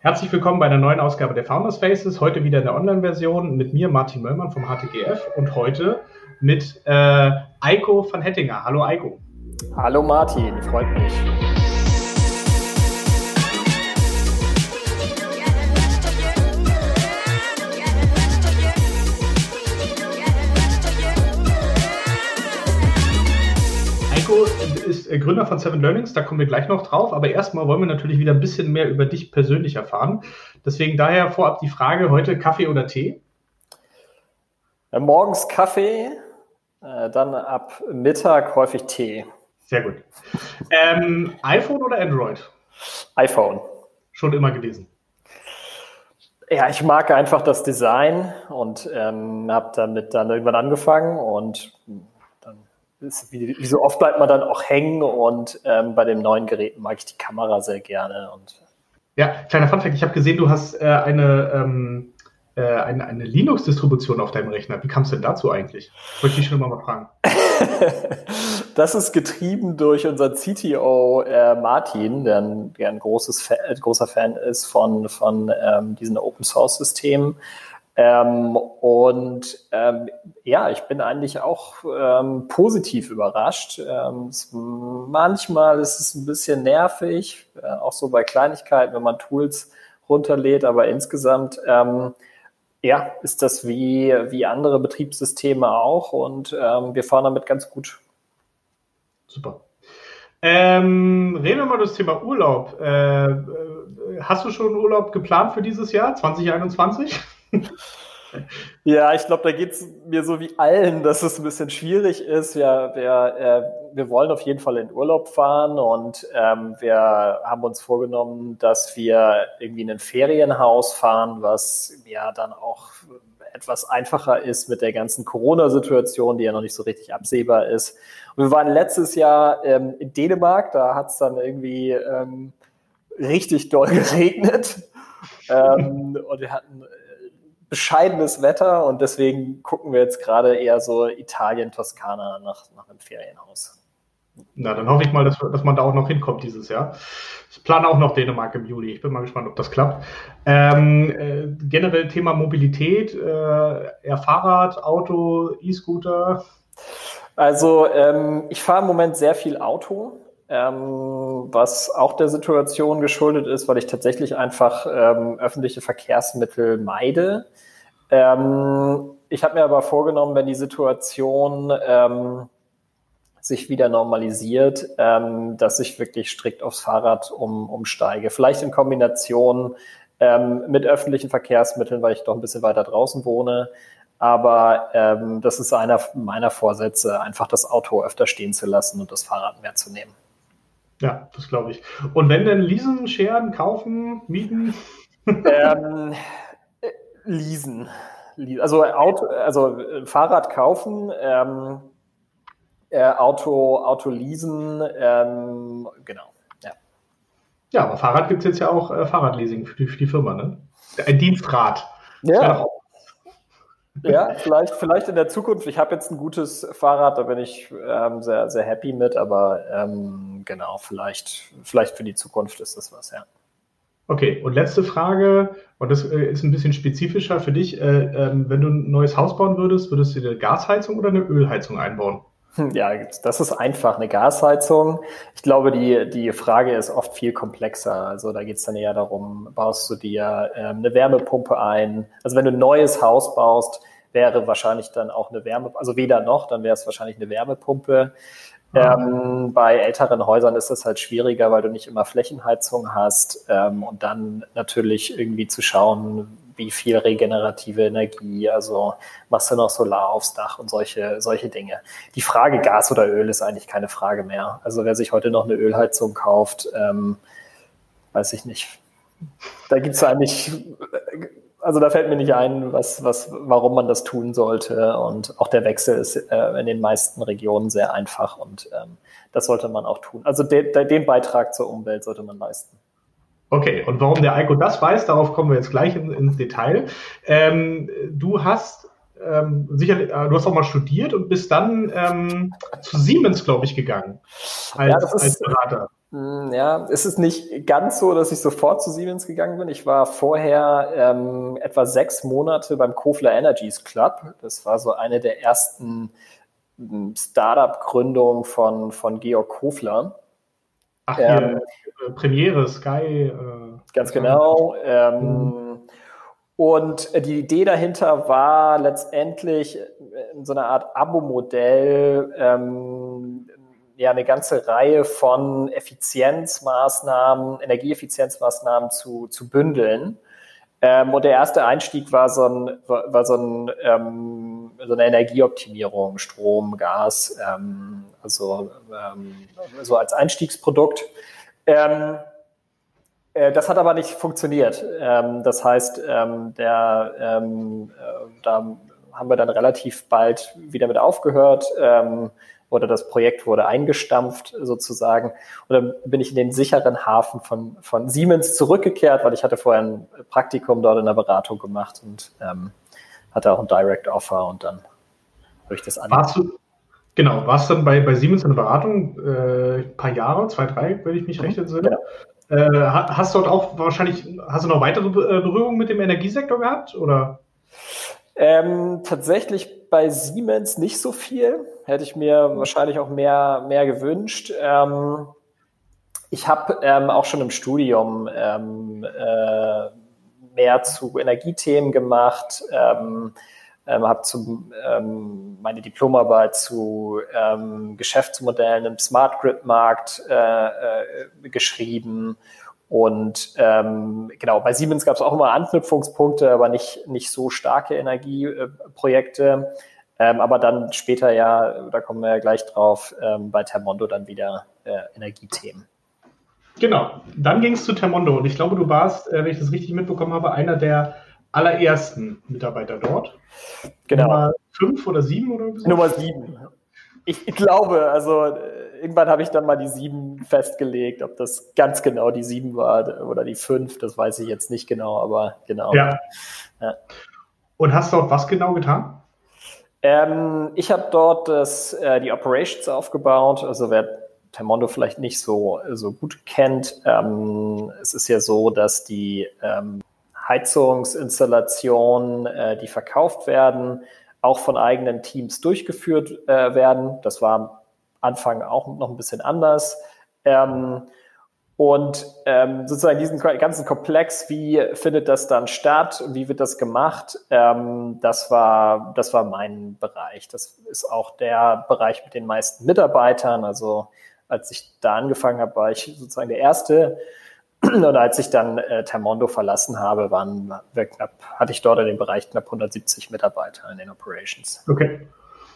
Herzlich willkommen bei einer neuen Ausgabe der Founders Faces. Heute wieder in der Online-Version mit mir, Martin Möllmann vom HTGF und heute mit äh, Eiko van Hettinger. Hallo Eiko. Hallo Martin, freut mich. Ist äh, Gründer von Seven Learnings, da kommen wir gleich noch drauf, aber erstmal wollen wir natürlich wieder ein bisschen mehr über dich persönlich erfahren. Deswegen daher vorab die Frage heute Kaffee oder Tee? Ja, morgens Kaffee, äh, dann ab Mittag häufig Tee. Sehr gut. Ähm, iPhone oder Android? iPhone. Schon immer gewesen. Ja, ich mag einfach das Design und ähm, habe damit dann irgendwann angefangen und ist, wie, wie, so oft bleibt man dann auch hängen und ähm, bei den neuen Geräten mag ich die Kamera sehr gerne. Und ja, kleiner Funfact, ich habe gesehen, du hast äh, eine, ähm, äh, eine, eine Linux-Distribution auf deinem Rechner. Wie kam es denn dazu eigentlich? Wollte ich schon mal fragen. das ist getrieben durch unseren CTO äh, Martin, der ein, der ein großes Fan, großer Fan ist von, von ähm, diesen Open-Source-Systemen. Ähm, und ähm, ja, ich bin eigentlich auch ähm, positiv überrascht. Ähm, es, manchmal ist es ein bisschen nervig, äh, auch so bei Kleinigkeiten, wenn man Tools runterlädt, aber insgesamt ähm, ja, ist das wie, wie andere Betriebssysteme auch und ähm, wir fahren damit ganz gut. Super. Ähm, reden wir mal über das Thema Urlaub. Äh, äh hast du schon Urlaub geplant für dieses Jahr, 2021? Ja, ich glaube, da geht es mir so wie allen, dass es ein bisschen schwierig ist. Ja, wir, äh, wir wollen auf jeden Fall in Urlaub fahren und ähm, wir haben uns vorgenommen, dass wir irgendwie in ein Ferienhaus fahren, was ja dann auch etwas einfacher ist mit der ganzen Corona-Situation, die ja noch nicht so richtig absehbar ist. Und wir waren letztes Jahr ähm, in Dänemark, da hat es dann irgendwie ähm, richtig doll geregnet. ähm, und wir hatten bescheidenes Wetter und deswegen gucken wir jetzt gerade eher so Italien, Toskana nach, nach einem Ferienhaus. Na, dann hoffe ich mal, dass, dass man da auch noch hinkommt dieses Jahr. Ich plane auch noch Dänemark im Juli. Ich bin mal gespannt, ob das klappt. Ähm, äh, generell Thema Mobilität, äh, eher Fahrrad, Auto, E-Scooter. Also ähm, ich fahre im Moment sehr viel Auto ähm, was auch der Situation geschuldet ist, weil ich tatsächlich einfach ähm, öffentliche Verkehrsmittel meide. Ähm, ich habe mir aber vorgenommen, wenn die Situation ähm, sich wieder normalisiert, ähm, dass ich wirklich strikt aufs Fahrrad um, umsteige. Vielleicht in Kombination ähm, mit öffentlichen Verkehrsmitteln, weil ich doch ein bisschen weiter draußen wohne. Aber ähm, das ist einer meiner Vorsätze, einfach das Auto öfter stehen zu lassen und das Fahrrad mehr zu nehmen. Ja, das glaube ich. Und wenn denn leasen, scheren, kaufen, mieten? Ähm, äh, leasen. Also, Auto, also äh, Fahrrad kaufen, ähm, äh, Auto, Auto leasen, ähm, genau. Ja. ja, aber Fahrrad gibt es jetzt ja auch äh, Fahrradleasing für die, für die Firma, ne? Ein Dienstrad. Ja. Ja, vielleicht, vielleicht in der Zukunft. Ich habe jetzt ein gutes Fahrrad, da bin ich ähm, sehr, sehr happy mit, aber ähm, genau, vielleicht, vielleicht für die Zukunft ist das was, ja. Okay, und letzte Frage, und das äh, ist ein bisschen spezifischer für dich. Äh, äh, wenn du ein neues Haus bauen würdest, würdest du eine Gasheizung oder eine Ölheizung einbauen? Ja, das ist einfach eine Gasheizung. Ich glaube, die, die Frage ist oft viel komplexer. Also da geht es dann eher darum, baust du dir ähm, eine Wärmepumpe ein? Also wenn du ein neues Haus baust, wäre wahrscheinlich dann auch eine Wärme, also weder noch, dann wäre es wahrscheinlich eine Wärmepumpe. Ähm, bei älteren Häusern ist das halt schwieriger, weil du nicht immer Flächenheizung hast ähm, und dann natürlich irgendwie zu schauen, wie viel regenerative Energie, also machst du noch Solar aufs Dach und solche, solche Dinge. Die Frage Gas oder Öl ist eigentlich keine Frage mehr. Also wer sich heute noch eine Ölheizung kauft, ähm, weiß ich nicht. Da gibt es eigentlich also da fällt mir nicht ein, was, was, warum man das tun sollte. Und auch der Wechsel ist äh, in den meisten Regionen sehr einfach und ähm, das sollte man auch tun. Also de, de, den Beitrag zur Umwelt sollte man leisten. Okay, und warum der Eiko das weiß, darauf kommen wir jetzt gleich in, ins Detail. Ähm, du hast ähm, sicherlich, äh, du hast auch mal studiert und bist dann ähm, zu Siemens, glaube ich, gegangen als, ja, ist, als Berater. Hm, ja, es ist nicht ganz so, dass ich sofort zu Siemens gegangen bin. Ich war vorher ähm, etwa sechs Monate beim Kofler Energies Club. Das war so eine der ersten hm, Startup-Gründungen von, von Georg Kofler. Ach, ähm, äh, Premiere, Sky. Äh, ganz genau. Ähm, mhm. Und die Idee dahinter war letztendlich so eine Art Abo-Modell, ähm, ja eine ganze Reihe von Effizienzmaßnahmen, Energieeffizienzmaßnahmen zu, zu bündeln. Ähm, und der erste Einstieg war so, ein, war, so, ein, ähm, so eine Energieoptimierung, Strom, Gas, ähm, also ähm, so als Einstiegsprodukt. Ähm, äh, das hat aber nicht funktioniert. Ähm, das heißt, der, äh, da haben wir dann relativ bald wieder mit aufgehört oder das Projekt wurde eingestampft sozusagen. Und dann bin ich in den sicheren Hafen von, von Siemens zurückgekehrt, weil ich hatte vorher ein Praktikum dort in der Beratung gemacht und ähm, hatte auch ein Direct Offer und dann habe ich das angehört. Warst du, genau, warst du dann bei, bei Siemens in der Beratung äh, ein paar Jahre, zwei, drei, wenn ich mich mhm, recht entsinne? Genau. Äh, hast du dort auch wahrscheinlich, hast du noch weitere äh, Berührungen mit dem Energiesektor gehabt? Oder? Ähm, tatsächlich bei Siemens nicht so viel. Hätte ich mir wahrscheinlich auch mehr, mehr gewünscht. Ähm, ich habe ähm, auch schon im Studium ähm, äh, mehr zu Energiethemen gemacht, ähm, ähm, habe ähm, meine Diplomarbeit zu Geschäftsmodellen im Smart Grid Markt äh, äh, geschrieben und ähm, genau, bei Siemens gab es auch immer Anknüpfungspunkte, aber nicht, nicht so starke Energieprojekte. Ähm, aber dann später ja, da kommen wir ja gleich drauf, ähm, bei Termondo dann wieder äh, Energiethemen. Genau, dann ging es zu Termondo und ich glaube, du warst, äh, wenn ich das richtig mitbekommen habe, einer der allerersten Mitarbeiter dort. Genau. Nummer fünf oder sieben oder so? Nummer sieben. Ich, glaube, also irgendwann habe ich dann mal die sieben festgelegt. Ob das ganz genau die sieben war oder die fünf, das weiß ich jetzt nicht genau, aber genau. Ja. ja. Und hast du dort was genau getan? Ähm, ich habe dort das, äh, die Operations aufgebaut. Also wer Termondo vielleicht nicht so, so gut kennt, ähm, es ist ja so, dass die ähm, Heizungsinstallationen, äh, die verkauft werden, auch von eigenen Teams durchgeführt äh, werden. Das war Anfang auch noch ein bisschen anders. Ähm, und ähm, sozusagen diesen ganzen Komplex, wie findet das dann statt, wie wird das gemacht, ähm, das, war, das war mein Bereich. Das ist auch der Bereich mit den meisten Mitarbeitern. Also als ich da angefangen habe, war ich sozusagen der Erste. Und als ich dann äh, Termondo verlassen habe, waren wir knapp, hatte ich dort in dem Bereich knapp 170 Mitarbeiter in den Operations. Okay.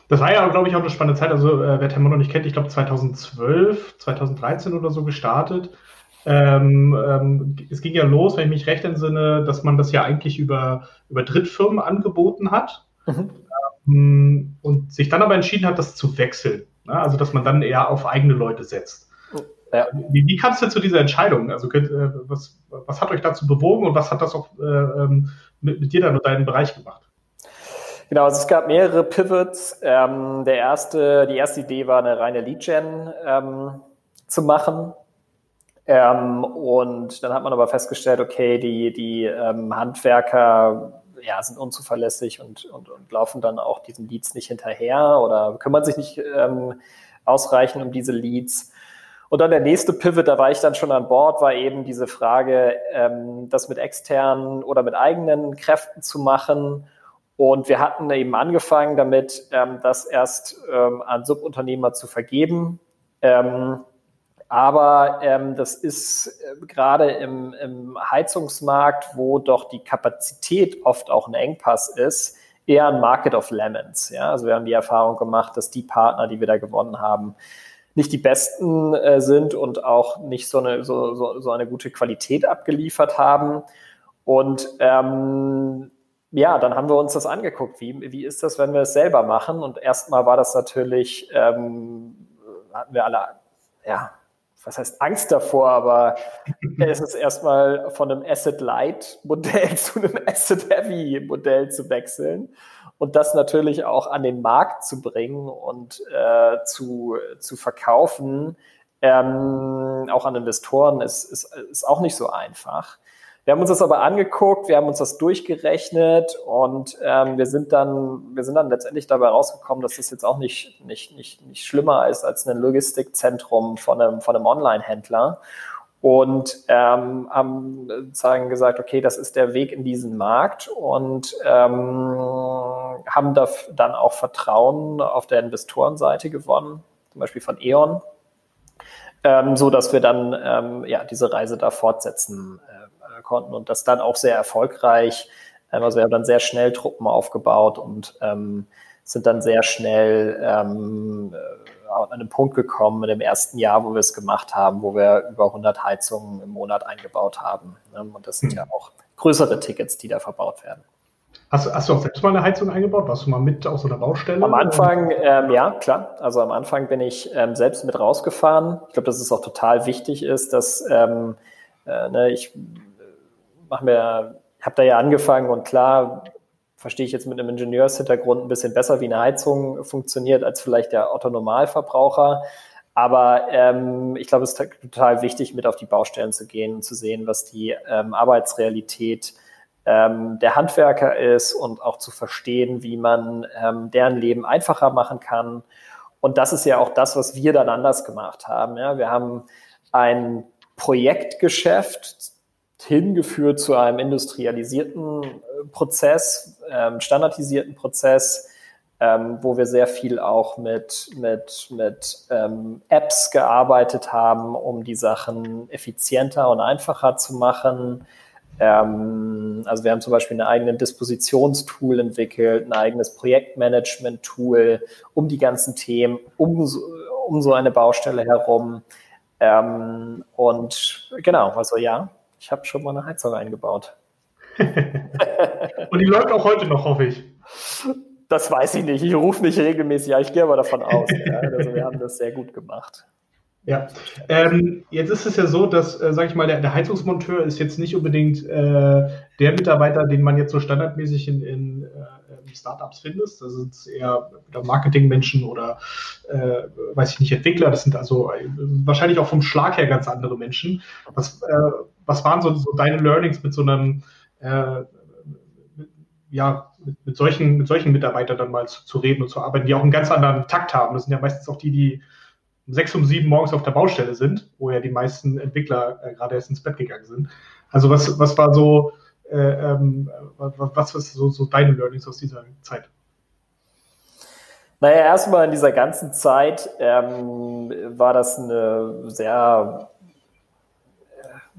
Das war ja, glaube ich, auch eine spannende Zeit. Also, äh, wer Termono nicht kennt, ich glaube 2012, 2013 oder so gestartet. Ähm, ähm, es ging ja los, wenn ich mich recht entsinne, dass man das ja eigentlich über, über Drittfirmen angeboten hat mhm. ähm, und sich dann aber entschieden hat, das zu wechseln. Ne? Also, dass man dann eher auf eigene Leute setzt. Ja. Wie, wie kam es denn zu dieser Entscheidung? Also, äh, was, was hat euch dazu bewogen und was hat das auch äh, ähm, mit, mit dir dann und deinen Bereich gemacht? Genau, also es gab mehrere Pivots. Ähm, der erste, die erste Idee war, eine reine Lead-Gen ähm, zu machen. Ähm, und dann hat man aber festgestellt, okay, die, die ähm, Handwerker ja, sind unzuverlässig und, und, und laufen dann auch diesen Leads nicht hinterher oder kümmern sich nicht ähm, ausreichend um diese Leads. Und dann der nächste Pivot, da war ich dann schon an Bord, war eben diese Frage, ähm, das mit externen oder mit eigenen Kräften zu machen und wir hatten eben angefangen damit, ähm, das erst ähm, an Subunternehmer zu vergeben. Ähm, aber ähm, das ist äh, gerade im, im Heizungsmarkt, wo doch die Kapazität oft auch ein Engpass ist, eher ein Market of Lemons. Ja? Also wir haben die Erfahrung gemacht, dass die Partner, die wir da gewonnen haben, nicht die besten äh, sind und auch nicht so eine, so, so, so eine gute Qualität abgeliefert haben. Und ähm, ja, dann haben wir uns das angeguckt. Wie, wie ist das, wenn wir es selber machen? Und erstmal war das natürlich, ähm, hatten wir alle, ja, was heißt Angst davor, aber es ist erstmal von einem Asset-Light-Modell zu einem Asset-Heavy-Modell zu wechseln und das natürlich auch an den Markt zu bringen und äh, zu, zu verkaufen, ähm, auch an Investoren, ist, ist, ist auch nicht so einfach. Wir haben uns das aber angeguckt, wir haben uns das durchgerechnet und ähm, wir sind dann, wir sind dann letztendlich dabei rausgekommen, dass das jetzt auch nicht, nicht, nicht, nicht schlimmer ist als ein Logistikzentrum von einem, von einem Online-Händler. Und ähm, haben sozusagen gesagt, okay, das ist der Weg in diesen Markt und ähm, haben da dann auch Vertrauen auf der Investorenseite gewonnen, zum Beispiel von E.ON, ähm, so dass wir dann ähm, ja diese Reise da fortsetzen äh, konnten und das dann auch sehr erfolgreich. Ähm, also wir haben dann sehr schnell Truppen aufgebaut und ähm, sind dann sehr schnell ähm, äh, an einen Punkt gekommen in dem ersten Jahr, wo wir es gemacht haben, wo wir über 100 Heizungen im Monat eingebaut haben. Ne? Und das sind ja auch größere Tickets, die da verbaut werden. Hast, hast, du auch selbst mal eine Heizung eingebaut? Warst du mal mit auf so einer Baustelle? Am Anfang, ähm, ja, klar. Also am Anfang bin ich ähm, selbst mit rausgefahren. Ich glaube, dass es auch total wichtig ist, dass ähm, äh, ne, ich mache mir, habe da ja angefangen und klar verstehe ich jetzt mit einem Ingenieurshintergrund ein bisschen besser, wie eine Heizung funktioniert, als vielleicht der Otto-Normalverbraucher. Aber ähm, ich glaube, es ist total wichtig, mit auf die Baustellen zu gehen und zu sehen, was die ähm, Arbeitsrealität ähm, der Handwerker ist und auch zu verstehen, wie man ähm, deren Leben einfacher machen kann. Und das ist ja auch das, was wir dann anders gemacht haben. Ja, wir haben ein Projektgeschäft hingeführt zu einem industrialisierten äh, Prozess, ähm, standardisierten Prozess, ähm, wo wir sehr viel auch mit, mit, mit ähm, Apps gearbeitet haben, um die Sachen effizienter und einfacher zu machen. Ähm, also wir haben zum Beispiel einen eigenen Dispositionstool entwickelt, ein eigenes Projektmanagement-Tool um die ganzen Themen, um, um so eine Baustelle herum. Ähm, und genau, also ja, ich habe schon mal eine Heizung eingebaut. und die läuft auch heute noch, hoffe ich. Das weiß ich nicht. Ich rufe nicht regelmäßig, ja, ich gehe aber davon aus. Ja. Also wir haben das sehr gut gemacht. Ja, ähm, jetzt ist es ja so, dass, äh, sage ich mal, der, der, Heizungsmonteur ist jetzt nicht unbedingt äh, der Mitarbeiter, den man jetzt so standardmäßig in, in äh, Startups findet. Das sind eher Marketingmenschen oder, äh, weiß ich nicht, Entwickler. Das sind also äh, wahrscheinlich auch vom Schlag her ganz andere Menschen. Was, äh, was waren so, so, deine Learnings mit so einem, äh, ja, mit, mit, solchen, mit solchen Mitarbeitern dann mal zu, zu reden und zu arbeiten, die auch einen ganz anderen Takt haben? Das sind ja meistens auch die, die um sechs, um sieben morgens auf der Baustelle sind, wo ja die meisten Entwickler äh, gerade erst ins Bett gegangen sind. Also was, was war so, äh, ähm, was, was so, so deine Learnings aus dieser Zeit? Naja, erstmal in dieser ganzen Zeit ähm, war das eine sehr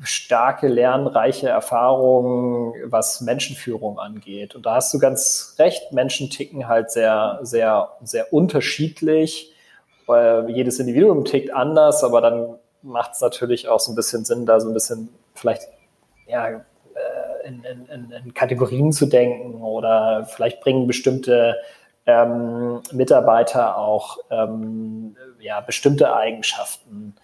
starke, lernreiche Erfahrung, was Menschenführung angeht. Und da hast du ganz recht, Menschen ticken halt sehr, sehr, sehr unterschiedlich weil jedes Individuum tickt anders, aber dann macht es natürlich auch so ein bisschen Sinn, da so ein bisschen vielleicht ja, äh, in, in, in Kategorien zu denken oder vielleicht bringen bestimmte ähm, Mitarbeiter auch ähm, ja, bestimmte Eigenschaften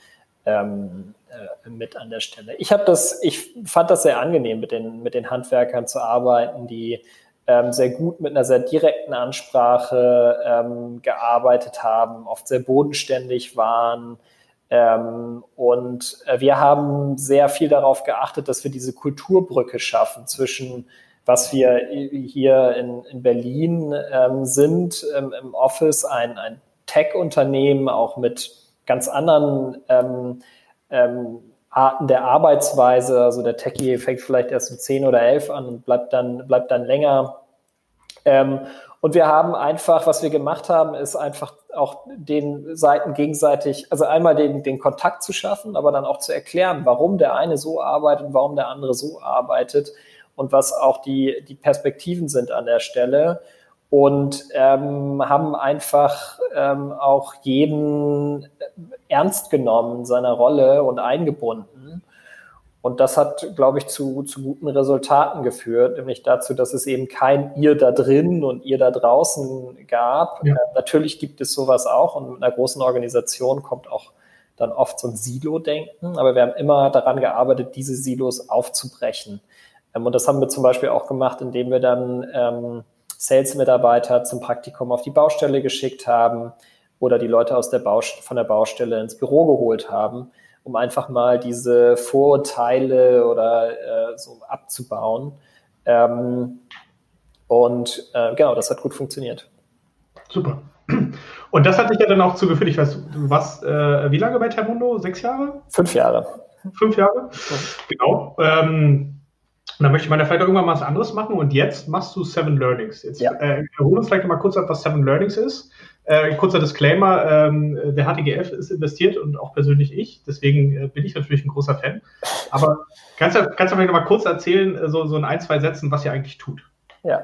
ähm, äh, mit an der Stelle. Ich habe das, ich fand das sehr angenehm, mit den, mit den Handwerkern zu arbeiten, die ähm, sehr gut mit einer sehr direkten Ansprache ähm, gearbeitet haben, oft sehr bodenständig waren. Ähm, und äh, wir haben sehr viel darauf geachtet, dass wir diese Kulturbrücke schaffen zwischen was wir hier in, in Berlin ähm, sind, ähm, im Office, ein, ein Tech-Unternehmen, auch mit ganz anderen ähm, ähm, Arten der Arbeitsweise. Also der Techie fängt vielleicht erst um 10 oder 11 an und bleibt dann, bleibt dann länger. Ähm, und wir haben einfach, was wir gemacht haben, ist einfach auch den Seiten gegenseitig, also einmal den, den Kontakt zu schaffen, aber dann auch zu erklären, warum der eine so arbeitet und warum der andere so arbeitet und was auch die, die Perspektiven sind an der Stelle. Und ähm, haben einfach ähm, auch jeden ernst genommen, seiner Rolle und eingebunden. Und das hat, glaube ich, zu, zu guten Resultaten geführt, nämlich dazu, dass es eben kein ihr da drin und ihr da draußen gab. Ja. Äh, natürlich gibt es sowas auch und mit einer großen Organisation kommt auch dann oft so ein Silo-Denken, aber wir haben immer daran gearbeitet, diese Silos aufzubrechen. Ähm, und das haben wir zum Beispiel auch gemacht, indem wir dann ähm, Sales-Mitarbeiter zum Praktikum auf die Baustelle geschickt haben, oder die Leute aus der Baust von der Baustelle ins Büro geholt haben, um einfach mal diese Vorurteile oder äh, so abzubauen. Ähm, und äh, genau, das hat gut funktioniert. Super. Und das hat dich ja dann auch zugeführt, ich weiß, du warst äh, wie lange bei Termundo? Sechs Jahre? Fünf Jahre. Fünf Jahre? Mhm. Genau. Ähm, und dann möchte ich meine vielleicht irgendwann mal was anderes machen und jetzt machst du Seven Learnings. Jetzt ja. äh, hol uns vielleicht mal kurz ab, was Seven Learnings ist. Äh, kurzer Disclaimer, ähm, der HTGF ist investiert und auch persönlich ich, deswegen äh, bin ich natürlich ein großer Fan. Aber kannst du, kannst du vielleicht noch mal kurz erzählen, äh, so, so in ein, zwei Sätzen, was ihr eigentlich tut? Ja,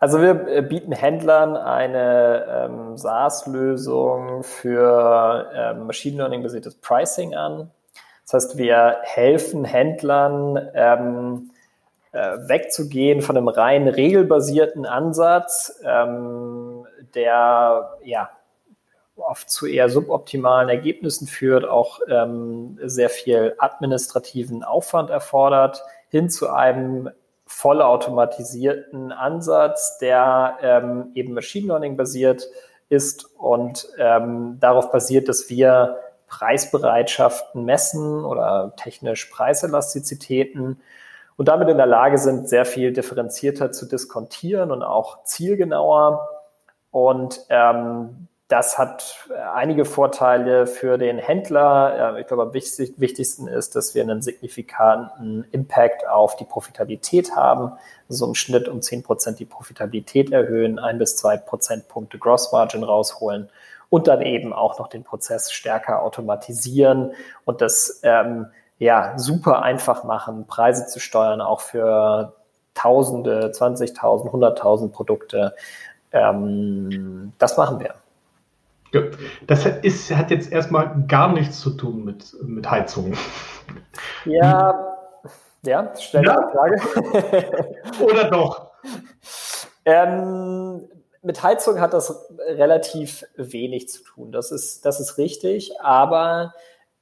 also wir äh, bieten Händlern eine ähm, SaaS-Lösung für ähm, Machine Learning-basiertes Pricing an. Das heißt, wir helfen Händlern, ähm, äh, wegzugehen von einem rein regelbasierten Ansatz, ähm, der ja oft zu eher suboptimalen Ergebnissen führt, auch ähm, sehr viel administrativen Aufwand erfordert, hin zu einem vollautomatisierten Ansatz, der ähm, eben Machine Learning basiert ist und ähm, darauf basiert, dass wir Preisbereitschaften messen oder technisch Preiselastizitäten und damit in der Lage sind, sehr viel differenzierter zu diskontieren und auch zielgenauer. Und ähm, das hat äh, einige Vorteile für den Händler. Ich glaube, am wichtigsten ist, dass wir einen signifikanten Impact auf die Profitabilität haben. Also im Schnitt um 10 Prozent die Profitabilität erhöhen, ein bis zwei Prozentpunkte Gross Margin rausholen und dann eben auch noch den Prozess stärker automatisieren und das ähm, ja super einfach machen, Preise zu steuern, auch für Tausende, 20.000, 100.000 Produkte. Ähm, das machen wir. Das ist, hat jetzt erstmal gar nichts zu tun mit, mit Heizungen. Ja, ja, stell ja. die Frage. Oder doch? Ähm, mit Heizung hat das relativ wenig zu tun. Das ist, das ist richtig, aber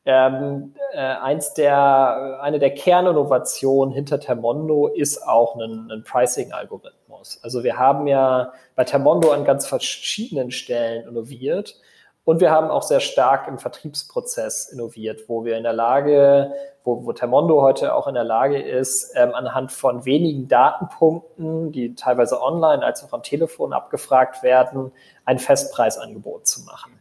ähm, äh, eins der, eine der Kerninnovationen hinter Termondo ist auch ein, ein Pricing-Algorithmus. Also wir haben ja bei Termondo an ganz verschiedenen Stellen innoviert und wir haben auch sehr stark im Vertriebsprozess innoviert, wo wir in der Lage, wo, wo Termondo heute auch in der Lage ist, ähm, anhand von wenigen Datenpunkten, die teilweise online als auch am Telefon abgefragt werden, ein Festpreisangebot zu machen.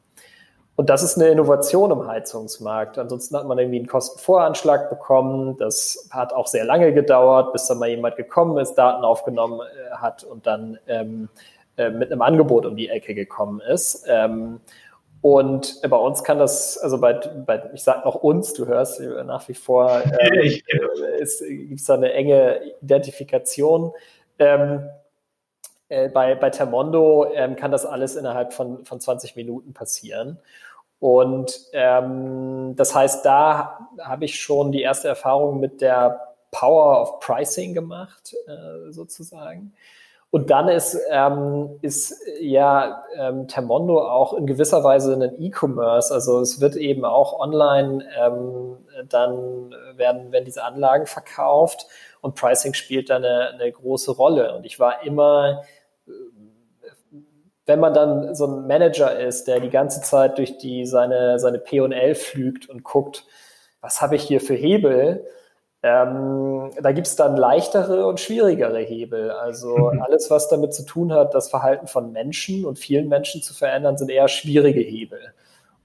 Und das ist eine Innovation im Heizungsmarkt. Ansonsten hat man irgendwie einen Kostenvoranschlag bekommen. Das hat auch sehr lange gedauert, bis dann mal jemand gekommen ist, Daten aufgenommen äh, hat und dann ähm, äh, mit einem Angebot um die Ecke gekommen ist. Ähm, und bei uns kann das, also bei, bei ich sage noch uns, du hörst nach wie vor, äh, es gibt da eine enge Identifikation. Ähm, äh, bei, bei Termondo ähm, kann das alles innerhalb von, von 20 Minuten passieren. Und ähm, das heißt, da habe ich schon die erste Erfahrung mit der Power of Pricing gemacht, äh, sozusagen. Und dann ist, ähm, ist ja ähm, Termondo auch in gewisser Weise ein E-Commerce. Also es wird eben auch online ähm, dann werden, werden diese Anlagen verkauft und Pricing spielt da eine, eine große Rolle. Und ich war immer wenn man dann so ein Manager ist, der die ganze Zeit durch die, seine, seine P&L flügt und guckt, was habe ich hier für Hebel, ähm, da gibt es dann leichtere und schwierigere Hebel. Also mhm. alles, was damit zu tun hat, das Verhalten von Menschen und vielen Menschen zu verändern, sind eher schwierige Hebel.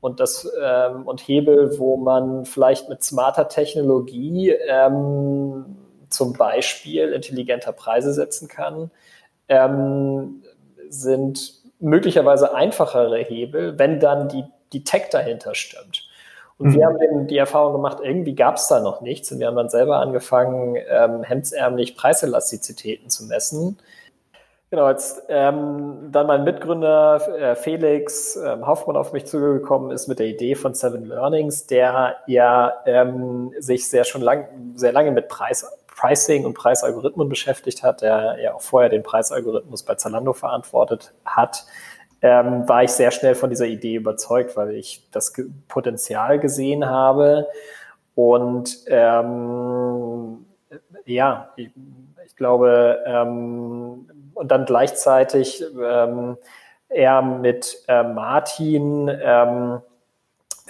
Und das ähm, und Hebel, wo man vielleicht mit smarter Technologie ähm, zum Beispiel intelligenter Preise setzen kann, ähm, sind möglicherweise einfachere Hebel, wenn dann die, die Tech dahinter stimmt. Und mhm. wir haben eben die Erfahrung gemacht, irgendwie gab es da noch nichts. Und wir haben dann selber angefangen, ähm, hemdsärmlich Preiselastizitäten zu messen. Genau, als ähm, dann mein Mitgründer äh, Felix ähm, Hoffmann auf mich zugekommen ist mit der Idee von Seven Learnings, der ja ähm, sich sehr schon lang, sehr lange mit Preis Pricing und Preisalgorithmen beschäftigt hat, der ja auch vorher den Preisalgorithmus bei Zalando verantwortet hat, ähm, war ich sehr schnell von dieser Idee überzeugt, weil ich das Potenzial gesehen habe. Und ähm, ja, ich, ich glaube, ähm, und dann gleichzeitig ähm, er mit äh, Martin ähm,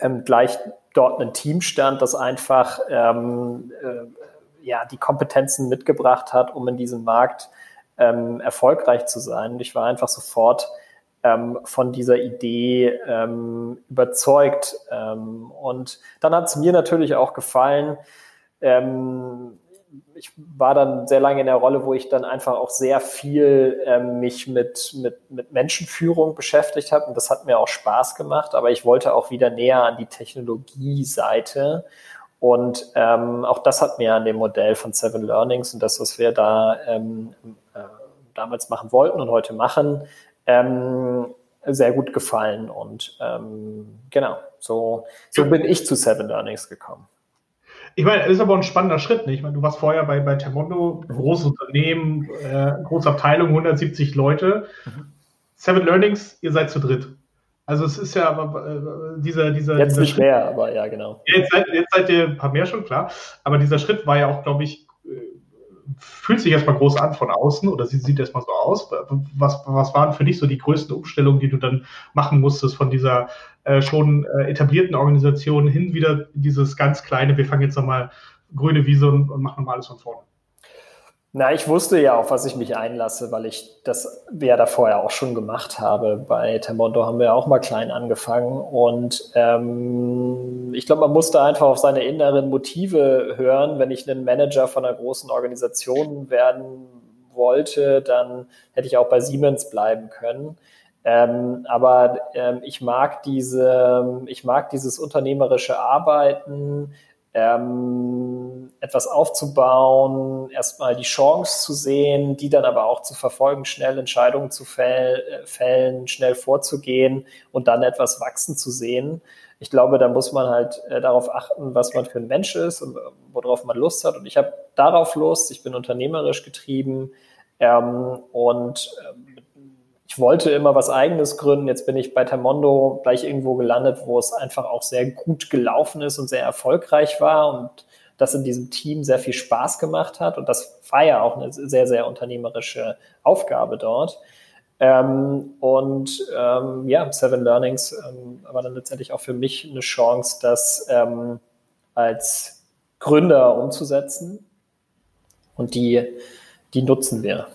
ähm, gleich dort ein Team stand, das einfach ähm, äh, ja, die Kompetenzen mitgebracht hat, um in diesem Markt ähm, erfolgreich zu sein. Und ich war einfach sofort ähm, von dieser Idee ähm, überzeugt. Ähm, und dann hat es mir natürlich auch gefallen, ähm, ich war dann sehr lange in der Rolle, wo ich dann einfach auch sehr viel ähm, mich mit, mit, mit Menschenführung beschäftigt habe und das hat mir auch Spaß gemacht, aber ich wollte auch wieder näher an die Technologie-Seite und ähm, auch das hat mir an dem Modell von Seven Learnings und das, was wir da ähm, äh, damals machen wollten und heute machen, ähm, sehr gut gefallen. Und ähm, genau, so, so bin ich zu Seven Learnings gekommen. Ich meine, das ist aber ein spannender Schritt. Ne? Ich meine, du warst vorher bei, bei Termondo, großes Unternehmen, äh, große Abteilung, 170 Leute. Mhm. Seven Learnings, ihr seid zu dritt. Also es ist ja aber äh, dieser, dieser. Jetzt dieser nicht Schritt, mehr, aber ja, genau. Jetzt seid, jetzt seid ihr ein paar mehr schon, klar. Aber dieser Schritt war ja auch, glaube ich, fühlt sich erstmal groß an von außen oder sie sieht erstmal so aus. Was, was waren für dich so die größten Umstellungen, die du dann machen musstest von dieser äh, schon äh, etablierten Organisation hin wieder dieses ganz kleine, wir fangen jetzt nochmal grüne Wiese und, und machen nochmal alles von vorne? Na, ich wusste ja, auf was ich mich einlasse, weil ich das ja da vorher auch schon gemacht habe. Bei Termondo haben wir auch mal klein angefangen und ähm, ich glaube, man musste einfach auf seine inneren Motive hören. Wenn ich einen Manager von einer großen Organisation werden wollte, dann hätte ich auch bei Siemens bleiben können. Ähm, aber ähm, ich mag diese, ich mag dieses unternehmerische Arbeiten ähm, etwas aufzubauen, erstmal die Chance zu sehen, die dann aber auch zu verfolgen, schnell Entscheidungen zu äh, fällen, schnell vorzugehen und dann etwas wachsen zu sehen. Ich glaube, da muss man halt äh, darauf achten, was man für ein Mensch ist und worauf man Lust hat. Und ich habe darauf Lust, ich bin unternehmerisch getrieben ähm, und äh, ich wollte immer was eigenes gründen. Jetzt bin ich bei Tamondo gleich irgendwo gelandet, wo es einfach auch sehr gut gelaufen ist und sehr erfolgreich war und das in diesem Team sehr viel Spaß gemacht hat. Und das war ja auch eine sehr, sehr unternehmerische Aufgabe dort. Ähm, und ähm, ja, Seven Learnings ähm, war dann letztendlich auch für mich eine Chance, das ähm, als Gründer umzusetzen. Und die, die nutzen wir.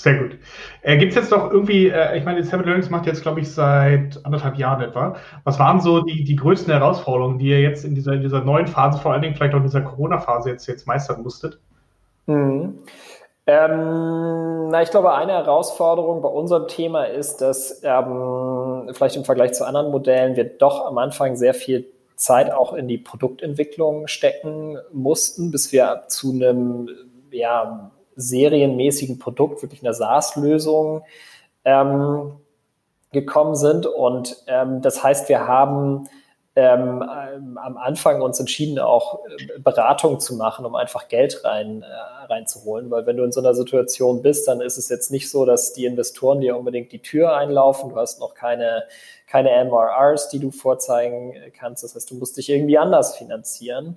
Sehr gut. Äh, Gibt es jetzt noch irgendwie, äh, ich meine, Seven Learnings macht jetzt, glaube ich, seit anderthalb Jahren etwa. Was waren so die, die größten Herausforderungen, die ihr jetzt in dieser, in dieser neuen Phase, vor allen Dingen vielleicht auch in dieser Corona-Phase jetzt, jetzt meistern musstet? Mhm. Ähm, na, ich glaube, eine Herausforderung bei unserem Thema ist, dass ähm, vielleicht im Vergleich zu anderen Modellen wir doch am Anfang sehr viel Zeit auch in die Produktentwicklung stecken mussten, bis wir zu einem ja, serienmäßigen Produkt, wirklich einer SaaS-Lösung ähm, gekommen sind. Und ähm, das heißt, wir haben ähm, am Anfang uns entschieden, auch äh, Beratung zu machen, um einfach Geld rein, äh, reinzuholen. Weil wenn du in so einer Situation bist, dann ist es jetzt nicht so, dass die Investoren dir unbedingt die Tür einlaufen. Du hast noch keine, keine MRRs, die du vorzeigen kannst. Das heißt, du musst dich irgendwie anders finanzieren.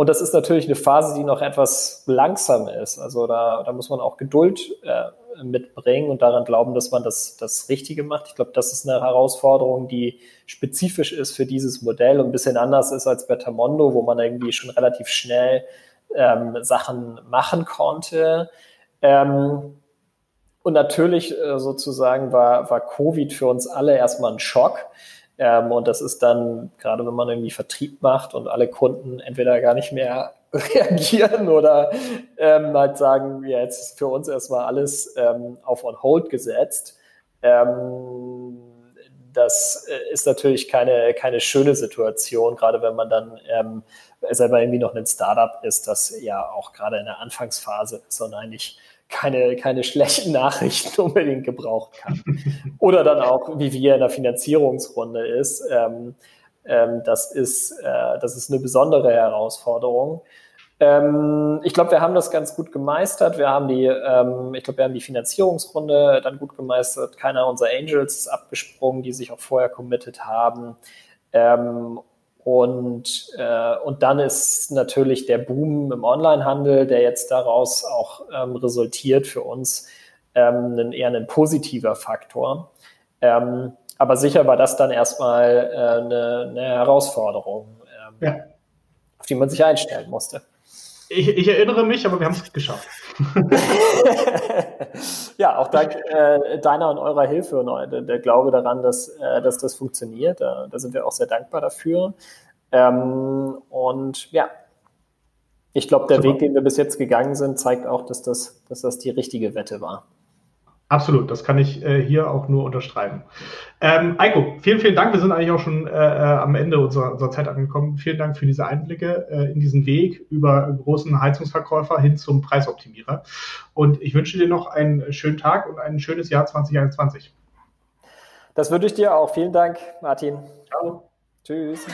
Und das ist natürlich eine Phase, die noch etwas langsam ist. Also da, da muss man auch Geduld äh, mitbringen und daran glauben, dass man das, das Richtige macht. Ich glaube, das ist eine Herausforderung, die spezifisch ist für dieses Modell und ein bisschen anders ist als bei Tamondo, wo man irgendwie schon relativ schnell ähm, Sachen machen konnte. Ähm, und natürlich äh, sozusagen war, war Covid für uns alle erstmal ein Schock. Ähm, und das ist dann, gerade wenn man irgendwie Vertrieb macht und alle Kunden entweder gar nicht mehr reagieren oder ähm, halt sagen, ja, jetzt ist für uns erstmal alles ähm, auf on hold gesetzt. Ähm, das äh, ist natürlich keine, keine schöne Situation, gerade wenn man dann ähm, selber irgendwie noch ein Startup ist, das ja auch gerade in der Anfangsphase ist und eigentlich keine, keine schlechten Nachrichten unbedingt gebrauchen kann. Oder dann auch, wie wir in der Finanzierungsrunde ist. Ähm, ähm, das, ist äh, das ist eine besondere Herausforderung. Ähm, ich glaube, wir haben das ganz gut gemeistert. Wir haben die, ähm, ich glaube, wir haben die Finanzierungsrunde dann gut gemeistert. Keiner unserer Angels ist abgesprungen, die sich auch vorher committed haben. Ähm, und, äh, und dann ist natürlich der Boom im Onlinehandel, der jetzt daraus auch ähm, resultiert für uns, ähm, ein, eher ein positiver Faktor. Ähm, aber sicher war das dann erstmal äh, eine, eine Herausforderung, ähm, ja. auf die man sich einstellen musste. Ich, ich, erinnere mich, aber wir haben es geschafft. ja, auch dank äh, deiner und eurer Hilfe und der, der Glaube daran, dass, äh, dass das funktioniert. Da, da, sind wir auch sehr dankbar dafür. Ähm, und ja, ich glaube, der Super. Weg, den wir bis jetzt gegangen sind, zeigt auch, dass das, dass das die richtige Wette war. Absolut, das kann ich äh, hier auch nur unterschreiben. Ähm, Eiko, vielen, vielen Dank. Wir sind eigentlich auch schon äh, äh, am Ende unserer, unserer, Zeit angekommen. Vielen Dank für diese Einblicke äh, in diesen Weg über großen Heizungsverkäufer hin zum Preisoptimierer. Und ich wünsche dir noch einen schönen Tag und ein schönes Jahr 2021. Das wünsche ich dir auch. Vielen Dank, Martin. Ciao. Tschüss.